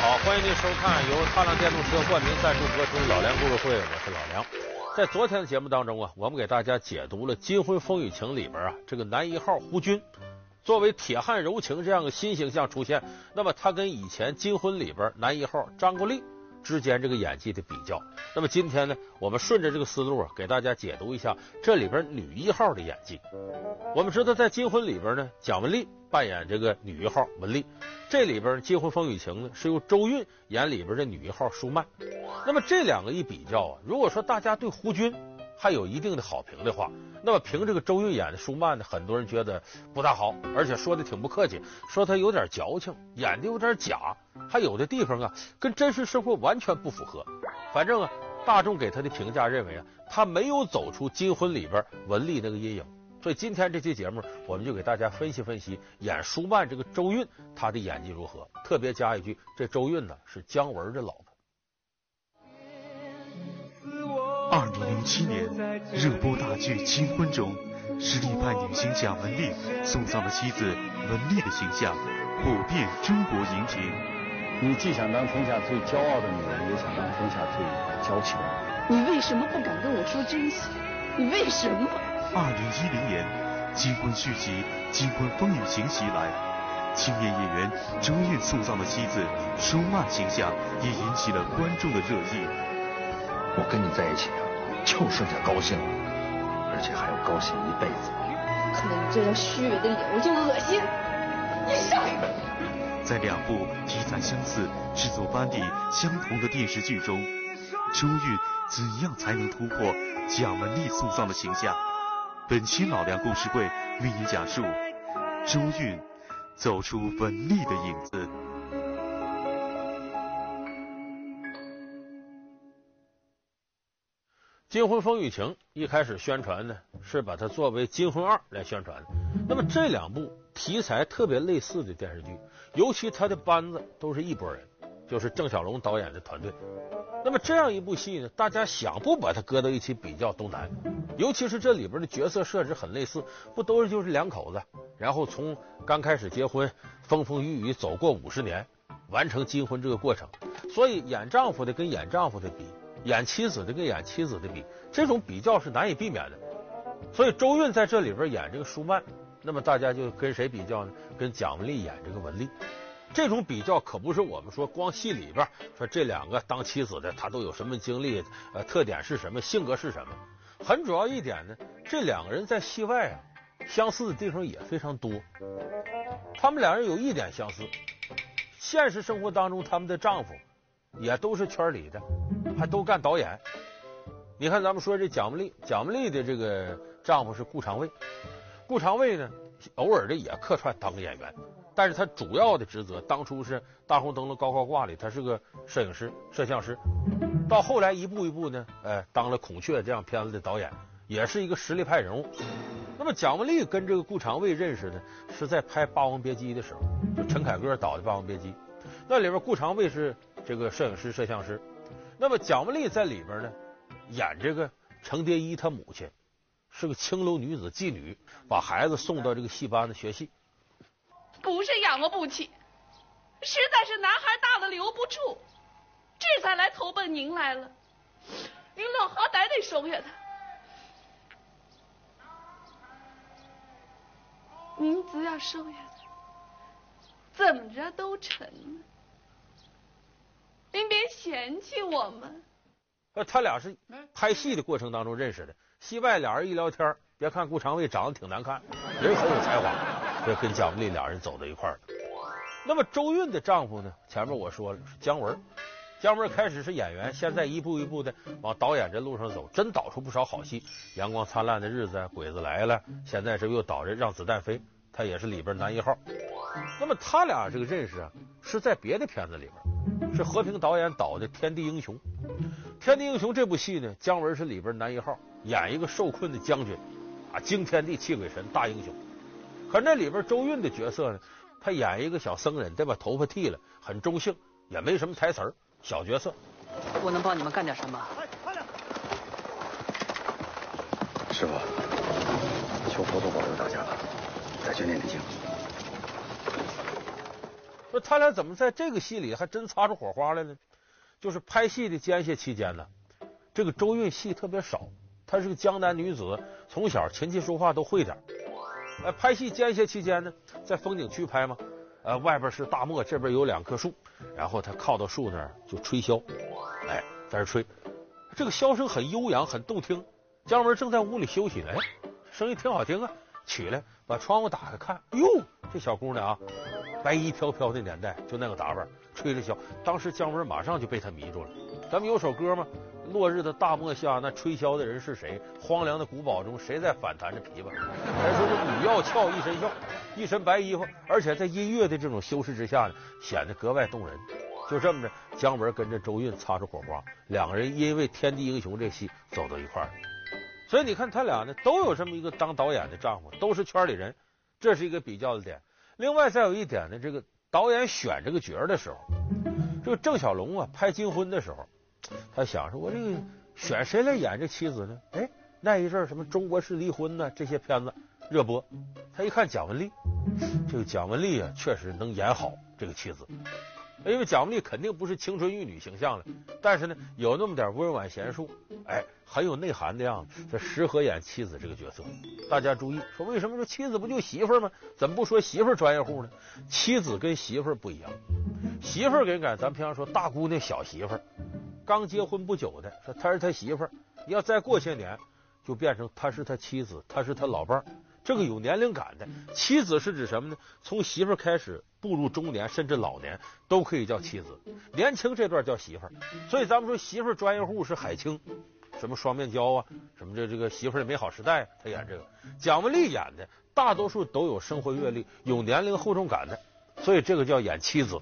好，欢迎您收看由踏浪电动车冠名赞助播出的《老梁故事会》，我是老梁。在昨天的节目当中啊，我们给大家解读了《金婚风雨情》里边啊这个男一号胡军，作为铁汉柔情这样的新形象出现，那么他跟以前《金婚》里边男一号张国立之间这个演技的比较。那么今天呢，我们顺着这个思路啊，给大家解读一下这里边女一号的演技。我们知道在《金婚》里边呢，蒋雯丽扮演这个女一号文丽。这里边《金婚风雨情》呢，是由周韵演里边的女一号舒曼。那么这两个一比较啊，如果说大家对胡军还有一定的好评的话，那么凭这个周韵演的舒曼呢，很多人觉得不大好，而且说的挺不客气，说她有点矫情，演的有点假，还有的地方啊跟真实生活完全不符合。反正啊，大众给她的评价认为啊，她没有走出《金婚》里边文丽那个阴影。所以今天这期节目，我们就给大家分析分析演舒曼这个周韵，她的演技如何？特别加一句，这周韵呢是姜文的老二零零七年热播大剧《金婚》中，实力派女星贾雯丽送葬了妻子文丽的形象，火遍中国荧屏。你既想当天下最骄傲的女人，也想当天下最娇气的女人。你为什么不敢跟我说真心？你为什么？二零一零年，金婚续集《金婚风雨情》袭来，青年演员周韵送葬的妻子舒曼形象也引起了观众的热议。我跟你在一起啊，就剩下高兴了，而且还要高兴一辈子。看到你这张虚伪的脸，我就恶心。你上！在两部题材相似、制作班底相同的电视剧中，周韵怎样才能突破蒋雯丽送葬的形象？本期老梁故事会为你讲述周韵走出文丽的影子。金婚风雨情一开始宣传呢，是把它作为金婚二来宣传。那么这两部题材特别类似的电视剧，尤其他的班子都是一拨人，就是郑晓龙导演的团队。那么这样一部戏呢，大家想不把它搁到一起比较都难，尤其是这里边的角色设置很类似，不都是就是两口子，然后从刚开始结婚，风风雨雨走过五十年，完成金婚这个过程。所以演丈夫的跟演丈夫的比，演妻子的跟演妻子的比，这种比较是难以避免的。所以周韵在这里边演这个舒曼，那么大家就跟谁比较呢？跟蒋雯丽演这个文丽。这种比较可不是我们说光戏里边说这两个当妻子的他都有什么经历，呃，特点是什么，性格是什么。很主要一点呢，这两个人在戏外啊，相似的地方也非常多。他们两人有一点相似，现实生活当中他们的丈夫也都是圈里的，还都干导演。你看咱们说这蒋雯丽，蒋雯丽的这个丈夫是顾长卫，顾长卫呢偶尔的也客串当个演员。但是他主要的职责，当初是《大红灯笼高高挂》里，他是个摄影师、摄像师。到后来一步一步呢，呃，当了《孔雀》这样片子的导演，也是一个实力派人物。那么蒋雯丽跟这个顾长卫认识呢，是在拍《霸王别姬》的时候，就陈凯歌导的《霸王别姬》，那里边顾长卫是这个摄影师、摄像师。那么蒋雯丽在里边呢，演这个程蝶衣他母亲，是个青楼女子妓女，把孩子送到这个戏班子学戏。不是养活不起，实在是男孩大了留不住，这才来投奔您来了。您老好歹得收下他。您只要收下他，怎么着都成。您别嫌弃我们。呃，他俩是拍戏的过程当中认识的，戏外俩人一聊天，别看顾长卫长得挺难看，人很有才华。这跟蒋雯丽俩人走到一块儿了。那么周韵的丈夫呢？前面我说了是姜文，姜文开始是演员，现在一步一步的往导演这路上走，真导出不少好戏，《阳光灿烂的日子》《鬼子来了》，现在是又导着《让子弹飞》，他也是里边男一号。那么他俩这个认识啊，是在别的片子里边，是和平导演导的《天地英雄》。《天地英雄》这部戏呢，姜文是里边男一号，演一个受困的将军，啊，惊天地泣鬼神大英雄。可那里边周韵的角色呢，他演一个小僧人，得把头发剃了，很中性，也没什么台词，小角色。我能帮你们干点什么？师傅，求佛祖保佑大家吧，再去念念经。他俩怎么在这个戏里还真擦出火花来了？就是拍戏的间歇期间呢，这个周韵戏特别少，她是个江南女子，从小琴棋书画都会点。呃，拍戏间歇期间呢，在风景区拍嘛，呃，外边是大漠，这边有两棵树，然后她靠到树那儿就吹箫，哎，在这吹，这个箫声很悠扬，很动听。姜文正在屋里休息呢，哎，声音挺好听啊，起来把窗户打开看，哟，这小姑娘啊，白衣飘飘的年代，就那个打扮。吹着箫，当时姜文马上就被他迷住了。咱们有首歌吗？落日的大漠下，那吹箫的人是谁？荒凉的古堡中，谁在反弹着琵琶？还说这女要俏一身绣，一身白衣服，而且在音乐的这种修饰之下呢，显得格外动人。就这么着，姜文跟着周韵擦出火花，两个人因为《天地英雄》这戏走到一块儿。所以你看，他俩呢都有这么一个当导演的丈夫，都是圈里人，这是一个比较的点。另外再有一点呢，这个。导演选这个角的时候，这个郑晓龙啊拍金婚的时候，他想说：“我这个选谁来演这妻子呢？”哎，那一阵什么《中国式离婚》呢这些片子热播，他一看蒋雯丽，这个蒋雯丽啊确实能演好这个妻子，因为蒋雯丽肯定不是青春玉女形象了，但是呢有那么点温婉娴淑，哎。很有内涵的样子，这适合演妻子这个角色。大家注意，说为什么说妻子不就媳妇儿吗？怎么不说媳妇儿专业户呢？妻子跟媳妇儿不一样，媳妇儿给人感觉，咱平常说大姑娘、小媳妇儿，刚结婚不久的，说她是他媳妇儿，要再过些年，就变成她是他妻子，她是他老伴儿。这个有年龄感的妻子是指什么呢？从媳妇儿开始步入中年，甚至老年都可以叫妻子。年轻这段叫媳妇儿，所以咱们说媳妇儿专业户是海清。什么双面胶啊，什么这这个媳妇儿的美好时代，他演这个。蒋雯丽演的大多数都有生活阅历、有年龄厚重感的，所以这个叫演妻子。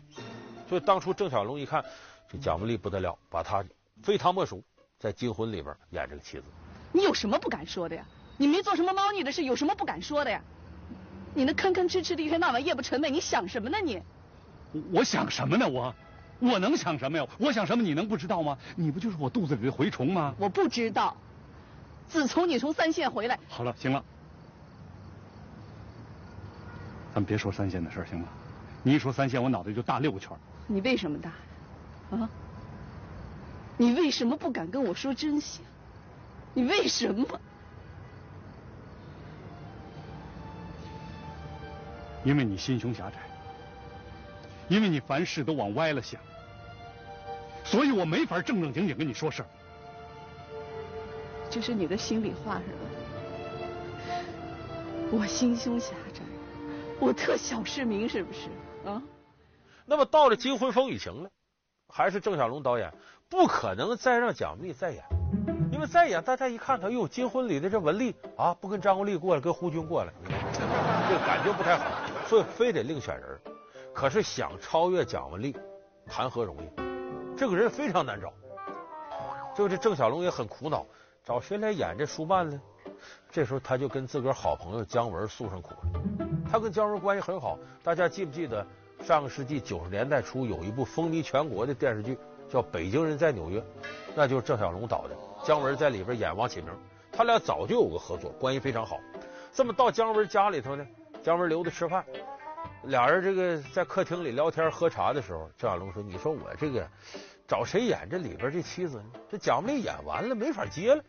所以当初郑晓龙一看这蒋雯丽不得了，把她非她莫属，在金婚里边演这个妻子。你有什么不敢说的呀？你没做什么猫腻的事，有什么不敢说的呀？你那吭吭哧哧的一天到晚夜不成寐，你想什么呢你？我想什么呢我？我能想什么呀？我想什么你能不知道吗？你不就是我肚子里的蛔虫吗？我不知道。自从你从三线回来，好了，行了，咱们别说三线的事行吗？你一说三线，我脑袋就大六个圈。你为什么大？啊？你为什么不敢跟我说真相？你为什么？因为你心胸狭窄。因为你凡事都往歪了想，所以我没法正正经经跟你说事儿。这是你的心里话是吧？我心胸狭窄，我特小市民是不是啊？那么到了《金婚风雨情》了，还是郑晓龙导演不可能再让蒋雯丽再演，因为再演大家一看他，哟，《金婚》里的这文丽啊，不跟张国立过来，跟胡军过来，这个感觉不太好，所以非得另选人。可是想超越蒋雯丽，谈何容易？这个人非常难找。就这郑晓龙也很苦恼，找谁来演这舒曼呢？这时候他就跟自个儿好朋友姜文诉上苦了。他跟姜文关系很好，大家记不记得上个世纪九十年代初有一部风靡全国的电视剧叫《北京人在纽约》，那就是郑晓龙导的，姜文在里边演王启明，他俩早就有个合作，关系非常好。这么到姜文家里头呢，姜文留他吃饭。俩人这个在客厅里聊天喝茶的时候，郑晓龙说：“你说我这个找谁演这里边这妻子呢？这蒋雯丽演完了没法接了，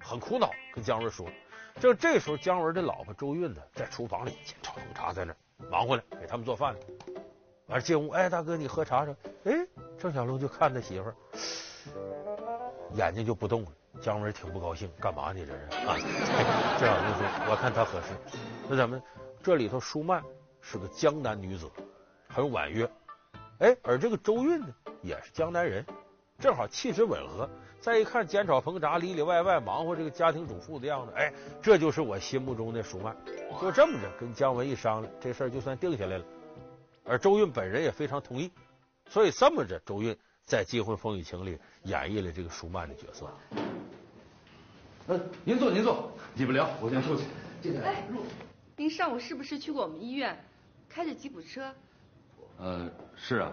很苦恼。”跟姜文说。就这时候，姜文的老婆周韵呢，在厨房里煎炒烹炸，在那忙活呢，给他们做饭呢。完进屋，哎，大哥，你喝茶去。哎，郑晓龙就看他媳妇儿，眼睛就不动了。姜文挺不高兴，干嘛呢？这是啊？郑晓龙说：“我看他合适。那咱们这里头舒曼。”是个江南女子，很婉约，哎，而这个周韵呢，也是江南人，正好气质吻合。再一看煎炒烹炸里里外外忙活这个家庭主妇的样子，哎，这就是我心目中的舒曼。就这么着，跟姜文一商量，这事儿就算定下来了。而周韵本人也非常同意，所以这么着，周韵在《金婚风雨情》里演绎了这个舒曼的角色。嗯，您坐，您坐，你们聊，我先出去。进来。哎，您上午是不是去过我们医院？开着吉普车，呃，是啊。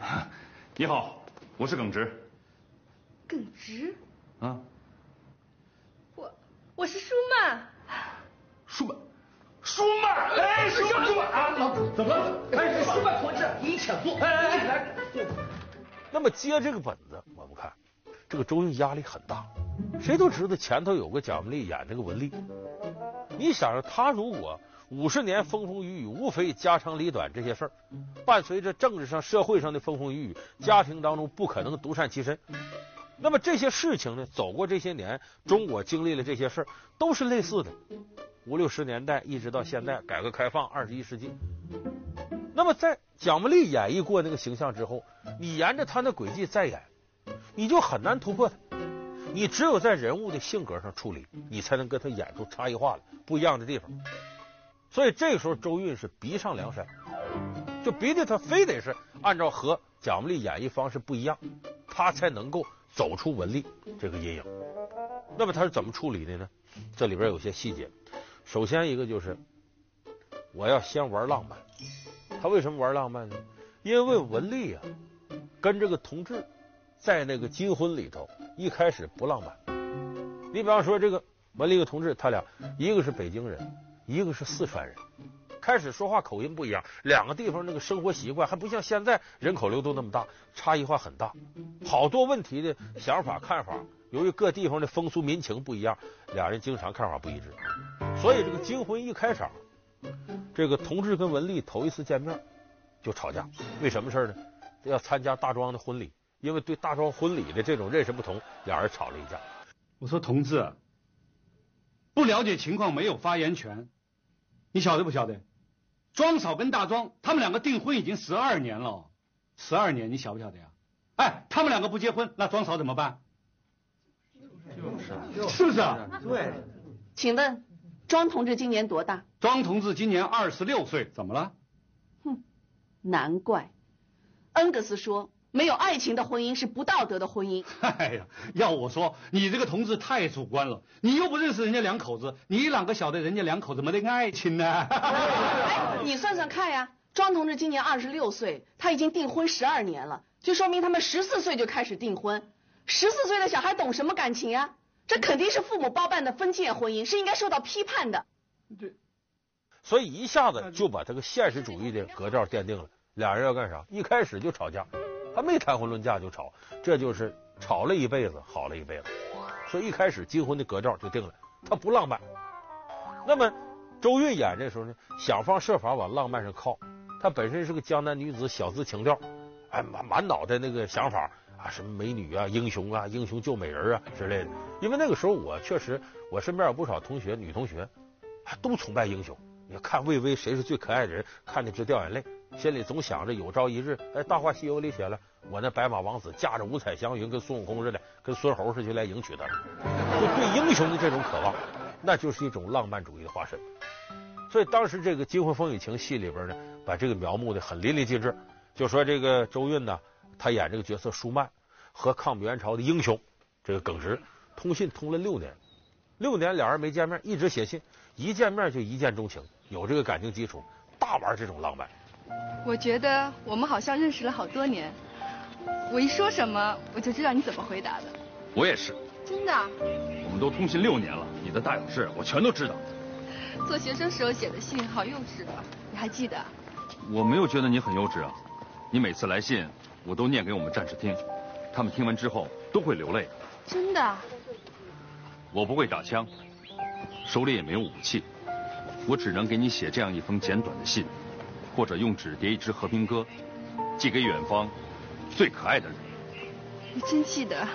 你好，我是耿直。耿直？啊。我我是舒曼。舒曼，舒曼，哎，舒曼，舒曼啊！老怎么了？哎，舒曼同志，你请坐。哎哎哎，坐。那么接这个本子，我们看这个周韵压力很大。谁都知道前头有个贾梅莉演这个文丽，你想想，他如果五十年风风雨雨，无非家长里短这些事儿，伴随着政治上、社会上的风风雨雨，家庭当中不可能独善其身。那么这些事情呢，走过这些年，中国经历了这些事儿，都是类似的。五六十年代一直到现在，改革开放，二十一世纪。那么在蒋雯丽演绎过那个形象之后，你沿着他的轨迹再演，你就很难突破他。你只有在人物的性格上处理，你才能跟他演出差异化的不一样的地方。所以这个时候，周韵是逼上梁山，就逼得他非得是按照和贾梅莉演绎方式不一样，他才能够。走出文丽这个阴影，那么他是怎么处理的呢？这里边有些细节。首先一个就是，我要先玩浪漫。他为什么玩浪漫呢？因为文丽啊，跟这个同志在那个金婚里头一开始不浪漫。你比方说这个文丽和同志，他俩一个是北京人，一个是四川人。开始说话口音不一样，两个地方那个生活习惯还不像现在人口流动那么大，差异化很大，好多问题的想法看法，由于各地方的风俗民情不一样，俩人经常看法不一致，所以这个金婚一开场，这个同志跟文丽头一次见面就吵架，为什么事呢？要参加大庄的婚礼，因为对大庄婚礼的这种认识不同，俩人吵了一架。我说同志，不了解情况没有发言权，你晓得不晓得？庄嫂跟大庄，他们两个订婚已经十二年了，十二年，你晓不晓得呀？哎，他们两个不结婚，那庄嫂怎么办？就是，是不是啊？对。请问，庄同志今年多大？庄同志今年二十六岁，怎么了？哼，难怪，恩格斯说。没有爱情的婚姻是不道德的婚姻。哎呀，要我说，你这个同志太主观了。你又不认识人家两口子，你啷个晓得人家两口子没得爱情呢？哎，你算算看呀，庄同志今年二十六岁，他已经订婚十二年了，就说明他们十四岁就开始订婚。十四岁的小孩懂什么感情呀？这肯定是父母包办的封建婚姻，是应该受到批判的。对，所以一下子就把这个现实主义的格调奠定了。俩人要干啥？一开始就吵架。还没谈婚论嫁就吵，这就是吵了一辈子，好了一辈子。所以一开始金婚的格调就定了，他不浪漫。那么周韵演这时候呢，想方设法往浪漫上靠。她本身是个江南女子，小资情调，哎，满满脑袋那个想法啊，什么美女啊、英雄啊、英雄救美人啊之类的。因为那个时候我确实，我身边有不少同学，女同学都崇拜英雄。你看魏巍谁是最可爱的人，看的直掉眼泪。心里总想着有朝一日，哎，《大话西游》里写了，我那白马王子驾着五彩祥云，跟孙悟空似的，跟孙猴似的就来迎娶她。就对英雄的这种渴望，那就是一种浪漫主义的化身。所以当时这个《金婚风雨情》戏里边呢，把这个描摹的很淋漓尽致。就说这个周韵呢，她演这个角色舒曼，和抗美援朝的英雄这个耿直通信通了六年，六年两人没见面，一直写信，一见面就一见钟情，有这个感情基础，大玩这种浪漫。我觉得我们好像认识了好多年，我一说什么我就知道你怎么回答的。我也是。真的？我们都通信六年了，你的大小事我全都知道。做学生时候写的信好幼稚啊，你还记得？我没有觉得你很幼稚啊，你每次来信我都念给我们战士听，他们听完之后都会流泪。真的？我不会打枪，手里也没有武器，我只能给你写这样一封简短的信。或者用纸叠一支和平鸽，寄给远方最可爱的人。你真记得？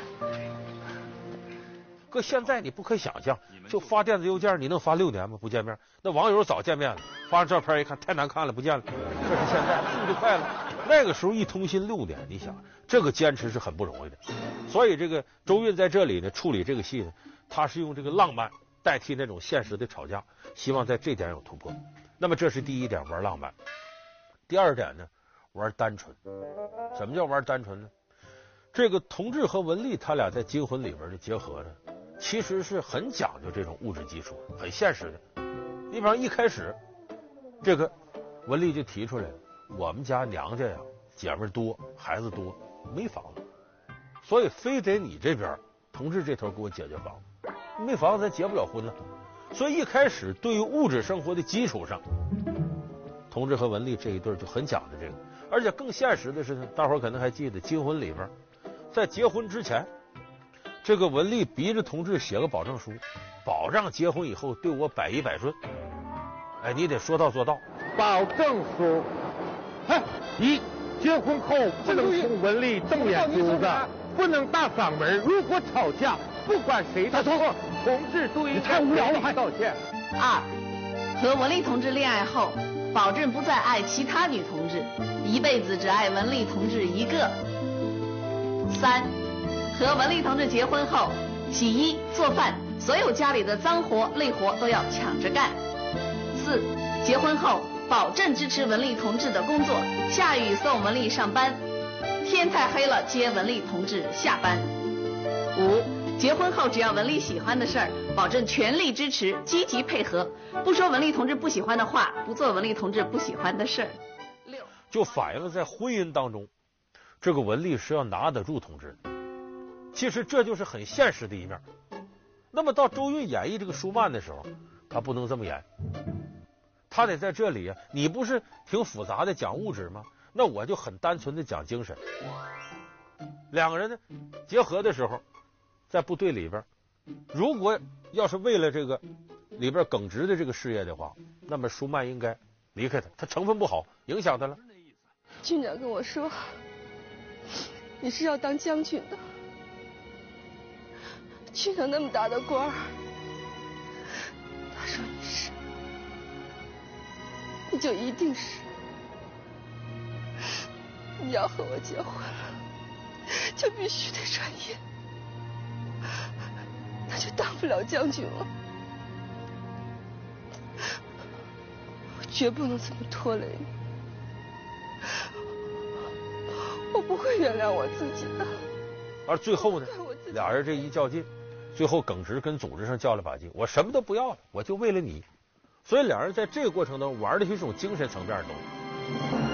搁现在你不可想象，就发电子邮件，你能发六年吗？不见面，那网友早见面了，发照片一看太难看了，不见了。这是现在，速度快了。那个时候一通信六年，你想这个坚持是很不容易的。所以这个周韵在这里呢处理这个戏呢，他是用这个浪漫代替那种现实的吵架，希望在这点有突破。那么这是第一点，玩浪漫。第二点呢，玩单纯。什么叫玩单纯呢？这个同志和文丽他俩在金婚里边的结合呢，其实是很讲究这种物质基础，很现实的。你比方一开始，这个文丽就提出来，我们家娘家呀，姐妹多，孩子多，没房子，所以非得你这边同志这头给我解决房子，没房子咱结不了婚了。所以一开始对于物质生活的基础上。同志和文丽这一对就很讲究这个，而且更现实的是，大伙儿可能还记得金婚里边，在结婚之前，这个文丽逼着同志写个保证书，保障结婚以后对我百依百顺。哎，你得说到做到。保证书，哎，一，结婚后不能冲文丽瞪眼珠子，不能大嗓门，如果吵架，不管谁的错，同志都应该无聊了还道歉。二，和文丽同志恋爱后，保证不再爱其他女同志，一辈子只爱文丽同志一个。三，和文丽同志结婚后，洗衣做饭，所有家里的脏活累活都要抢着干。四，结婚后保证支持文丽同志的工作，下雨送文丽上班，天太黑了接文丽同志下班。五，结婚后只要文丽喜欢的事儿，保证全力支持，积极配合，不说文丽同志不喜欢的话，不做文丽同志不喜欢的事儿。六，就反映了在婚姻当中，这个文丽是要拿得住同志的。其实这就是很现实的一面。那么到周韵演绎这个舒曼的时候，他不能这么演。他得在这里，你不是挺复杂的讲物质吗？那我就很单纯的讲精神。两个人呢结合的时候，在部队里边，如果要是为了这个里边耿直的这个事业的话，那么舒曼应该离开他，他成分不好，影响他了。军长跟我说，你是要当将军的，军长那么大的官儿，他说你是。你就一定是，你要和我结婚了，就必须得转业，那就当不了将军了。我绝不能这么拖累你，我不会原谅我自己的。而最后呢，俩人这一较劲，最后耿直跟组织上较了把劲，我什么都不要了，我就为了你。所以俩人在这个过程当中玩的是一种精神层面的东西。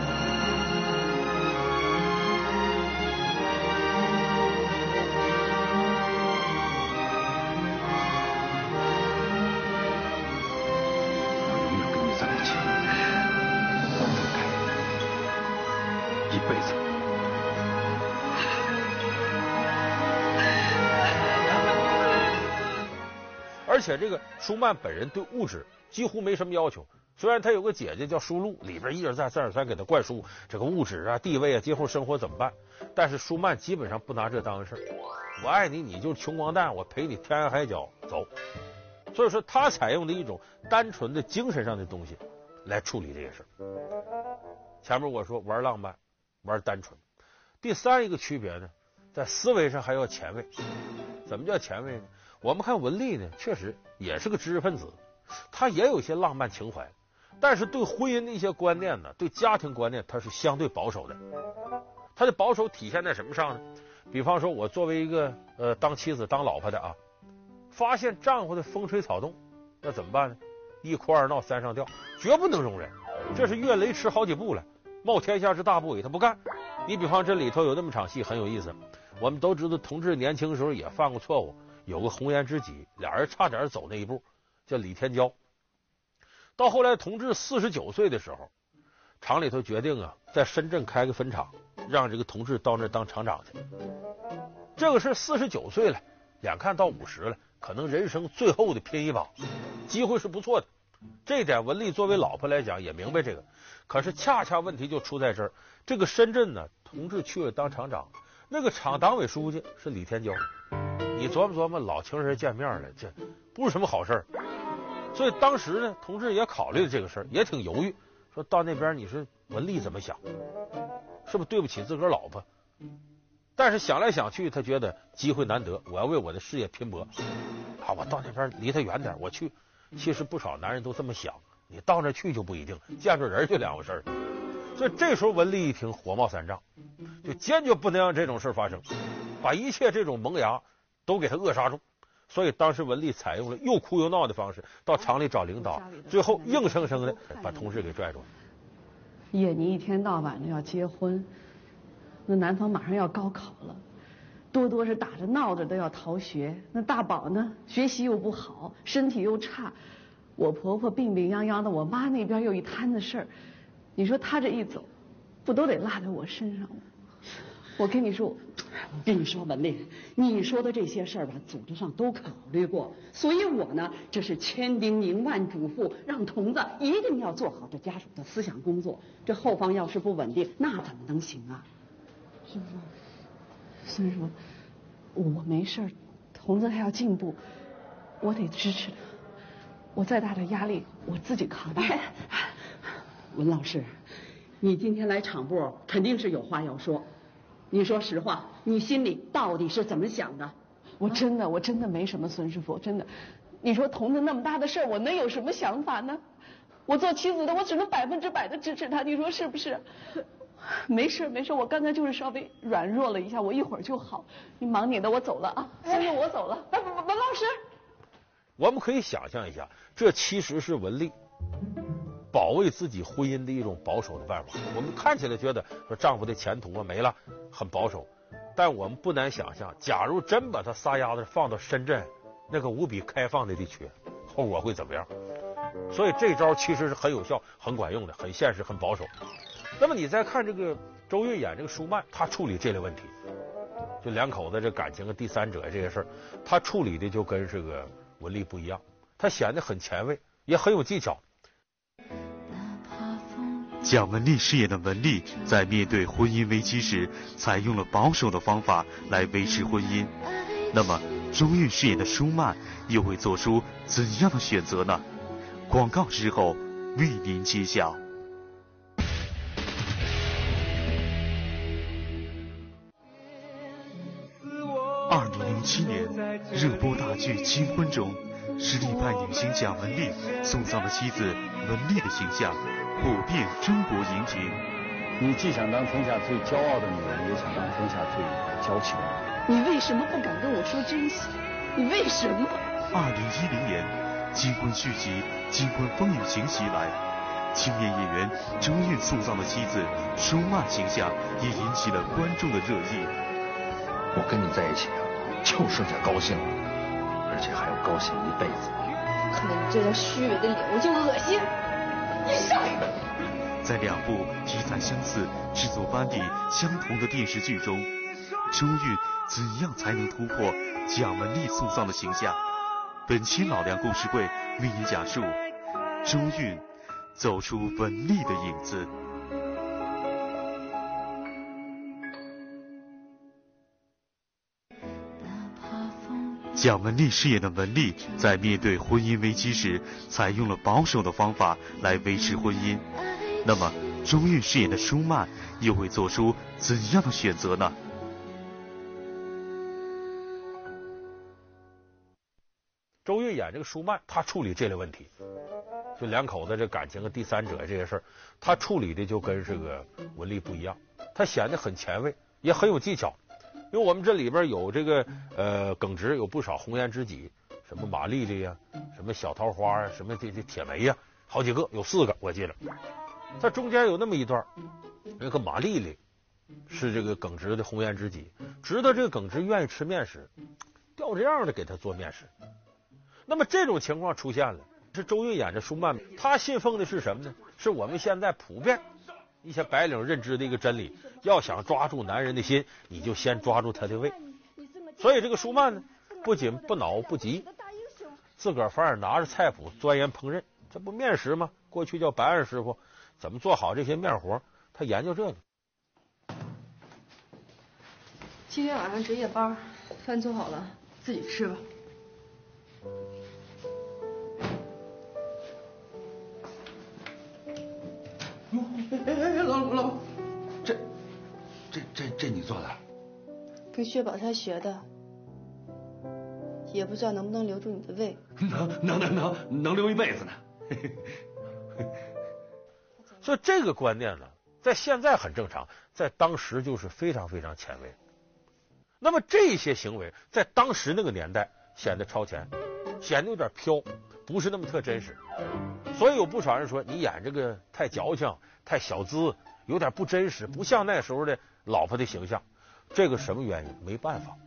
且这个舒曼本人对物质。几乎没什么要求，虽然他有个姐姐叫舒露，里边一而再再而三给他灌输这个物质啊、地位啊、今后生活怎么办，但是舒曼基本上不拿这当回事。我爱你，你就是穷光蛋，我陪你天涯海角走。所以说，他采用的一种单纯的精神上的东西来处理这些事。前面我说玩浪漫，玩单纯。第三一个区别呢，在思维上还要前卫。怎么叫前卫呢？我们看文丽呢，确实也是个知识分子。她也有些浪漫情怀，但是对婚姻的一些观念呢，对家庭观念，她是相对保守的。她的保守体现在什么上呢？比方说，我作为一个呃当妻子当老婆的啊，发现丈夫的风吹草动，那怎么办呢？一哭二闹三上吊，绝不能容忍。这是越雷池好几步了，冒天下之大不韪，他不干。你比方这里头有那么场戏很有意思，我们都知道同志年轻时候也犯过错误，有个红颜知己，俩人差点走那一步。叫李天骄，到后来同志四十九岁的时候，厂里头决定啊，在深圳开个分厂，让这个同志到那当厂长去。这个是四十九岁了，眼看到五十了，可能人生最后的拼一把，机会是不错的。这点文丽作为老婆来讲也明白这个，可是恰恰问题就出在这儿，这个深圳呢，同志去了当厂长，那个厂党委书记是李天骄，你琢磨琢磨，老情人见面了，这不是什么好事。所以当时呢，同志也考虑了这个事儿，也挺犹豫，说到那边你说文丽怎么想？是不是对不起自个儿老婆？但是想来想去，他觉得机会难得，我要为我的事业拼搏。啊，我到那边离他远点，我去。其实不少男人都这么想，你到那去就不一定，见着人就两回事。所以这时候文丽一听，火冒三丈，就坚决不能让这种事发生，把一切这种萌芽都给他扼杀住。所以当时文丽采用了又哭又闹的方式，到厂里找领导，最后硬生生的把同事给拽住了。叶你一天到晚的要结婚，那男方马上要高考了，多多是打着闹着都要逃学。那大宝呢，学习又不好，身体又差，我婆婆病病殃殃的，我妈那边又一摊子事儿，你说他这一走，不都得落在我身上吗？我跟你说，我跟你说，文丽，你说的这些事儿吧，组织上都考虑过，所以我呢，这是千叮咛万嘱咐，让童子一定要做好这家属的思想工作。这后方要是不稳定，那怎么能行啊？是不是？所以说，我没事儿，童子他要进步，我得支持他。我再大的压力，我自己扛。文老师，你今天来场部，肯定是有话要说。你说实话，你心里到底是怎么想的？我真的，我真的没什么，孙师傅，真的。你说童子那么大的事儿，我能有什么想法呢？我做妻子的，我只能百分之百的支持他，你说是不是？没事没事，我刚才就是稍微软弱了一下，我一会儿就好。你忙你的，我走了啊，孙子我走了。哎，文老师，我们可以想象一下，这其实是文丽。保卫自己婚姻的一种保守的办法。我们看起来觉得说丈夫的前途啊没了，很保守，但我们不难想象，假如真把他撒丫子放到深圳那个无比开放的地区，后果会怎么样？所以这招其实是很有效、很管用的，很现实、很保守。那么你再看这个周韵演这个舒曼，他处理这类问题，就两口子这感情的第三者这些事儿，他处理的就跟这个文丽不一样，他显得很前卫，也很有技巧。蒋雯丽饰演的文丽，在面对婚姻危机时，采用了保守的方法来维持婚姻。那么，周韵饰演的舒曼又会做出怎样的选择呢？广告之后为您揭晓。二零零七年，热播大剧《金婚》中，实力派女星蒋雯丽送葬了妻子文丽的形象。普遍中国荧屏。你既想当天下最骄傲的女人，也想当天下最娇气的女人。你为什么不敢跟我说真心？你为什么？二零一零年，金婚续集《金婚风雨行》袭来，青年演员周韵塑造的妻子舒曼形象也引起了观众的热议。我跟你在一起啊，就剩下高兴了，而且还要高兴一辈子。看到你这张虚伪的脸，我就恶心。你上在两部题材相似、制作班底相同的电视剧中，周韵怎样才能突破蒋雯丽塑造的形象？本期老梁故事会为您讲述周韵走出文丽的影子。蒋雯丽饰演的文丽，在面对婚姻危机时，采用了保守的方法来维持婚姻。那么，周韵饰演的舒曼又会做出怎样的选择呢？周韵演这个舒曼，他处理这类问题，就两口子这感情和第三者这些事儿，他处理的就跟这个文丽不一样，他显得很前卫，也很有技巧。因为我们这里边有这个呃耿直，有不少红颜知己，什么马丽丽呀，什么小桃花啊，什么这这铁梅呀，好几个，有四个我记得。它中间有那么一段，那个马丽丽是这个耿直的红颜知己，知道这个耿直愿意吃面食，掉这样的给他做面食。那么这种情况出现了，是周韵演的舒曼，他信奉的是什么呢？是我们现在普遍。一些白领认知的一个真理，要想抓住男人的心，你就先抓住他的胃。所以这个舒曼呢，不仅不恼不急，自个儿反而拿着菜谱钻研烹饪。这不面食吗？过去叫白案师傅，怎么做好这些面活？他研究这个。今天晚上值夜班，饭做好了，自己吃吧。哎哎哎，老老，这这这这你做的？跟薛宝钗学的，也不知道能不能留住你的胃。能能能能能留一辈子呢。所以这个观念呢，在现在很正常，在当时就是非常非常前卫。那么这些行为在当时那个年代显得超前，显得有点飘，不是那么特真实。所以有不少人说，你演这个太矫情。太小资，有点不真实，不像那时候的老婆的形象。这个什么原因？没办法。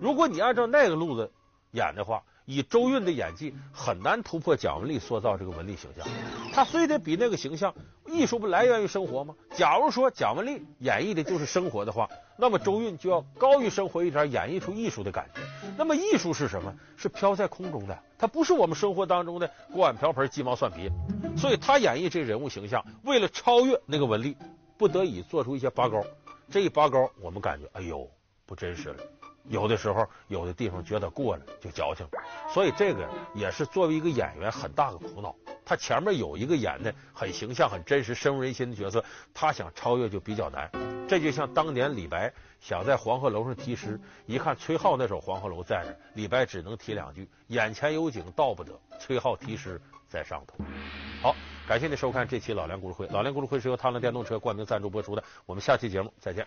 如果你按照那个路子演的话，以周韵的演技很难突破蒋雯丽塑造这个文丽形象。她非得比那个形象，艺术不来源于生活吗？假如说蒋雯丽演绎的就是生活的话，那么周韵就要高于生活一点，演绎出艺术的感觉。那么艺术是什么？是飘在空中的，它不是我们生活当中的锅碗瓢盆、鸡毛蒜皮。所以她演绎这人物形象，为了超越那个文丽，不得已做出一些拔高。这一拔高，我们感觉哎呦，不真实了。有的时候，有的地方觉得过了就矫情。所以这个也是作为一个演员很大的苦恼。他前面有一个演的很形象、很真实、深入人心的角色，他想超越就比较难。这就像当年李白想在黄鹤楼上题诗，一看崔颢那首黄鹤楼在那，李白只能提两句：“眼前有景到不得，崔颢题诗在上头。”好。感谢您收看这期《老梁故事会》，《老梁故事会》是由汤兰电动车冠名赞助播出的。我们下期节目再见。